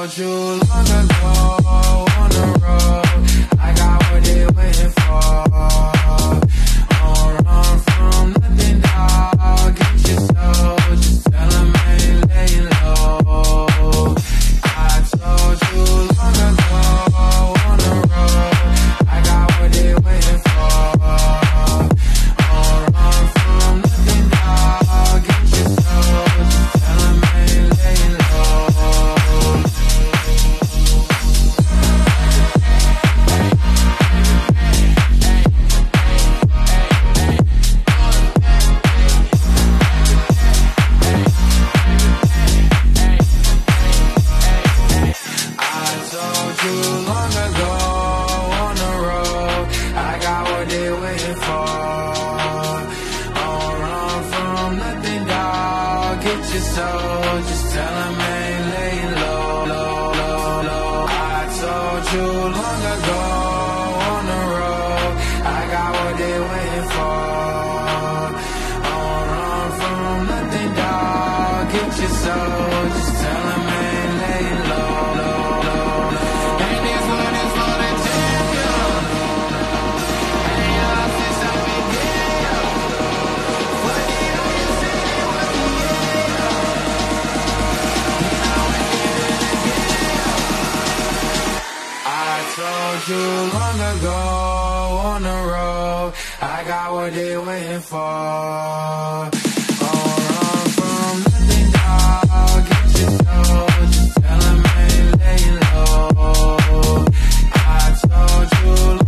called you. Too long ago on the road, I got what they waiting for. All run from nothing, dog. Get your soul. Just tell them I ain't laying low. I told you.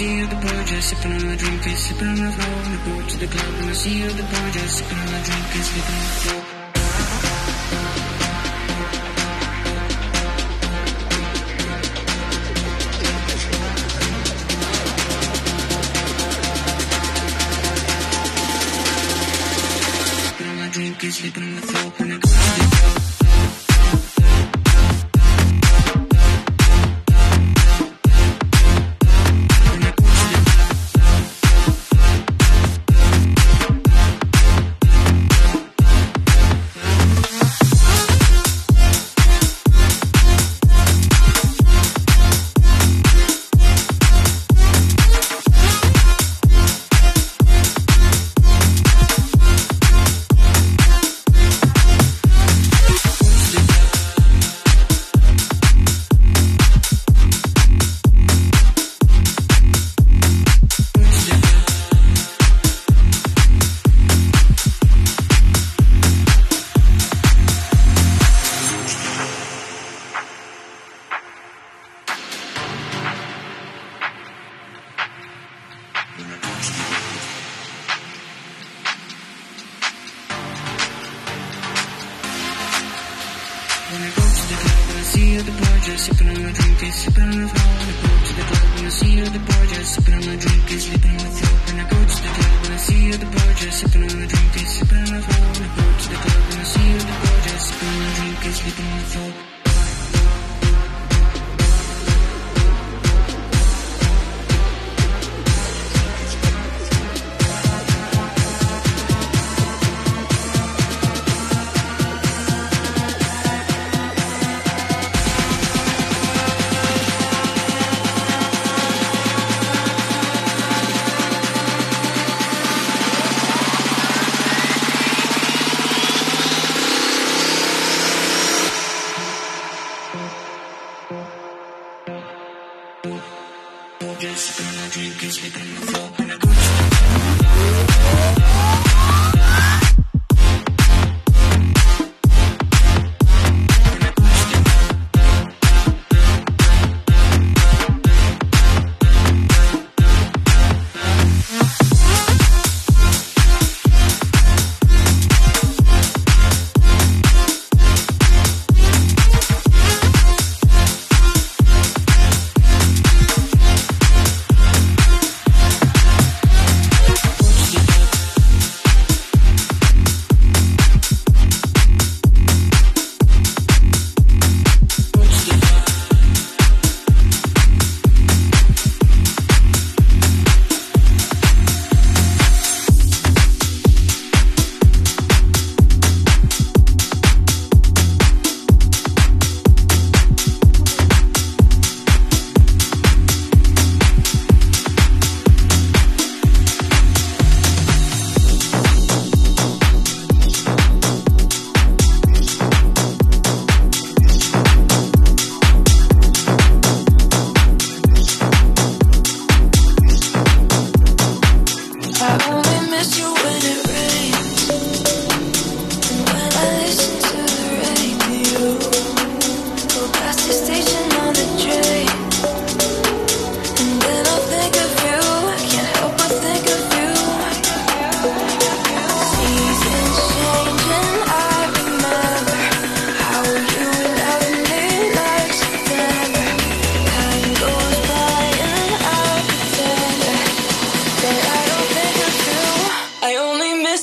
See other boys just sipping on my drink, sipping on the floor. When I go to the club and I see other boys just sipping on my drink, is sleeping on the floor.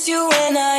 you when I.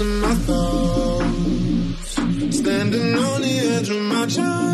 to my thoughts, standing on the edge of my chair.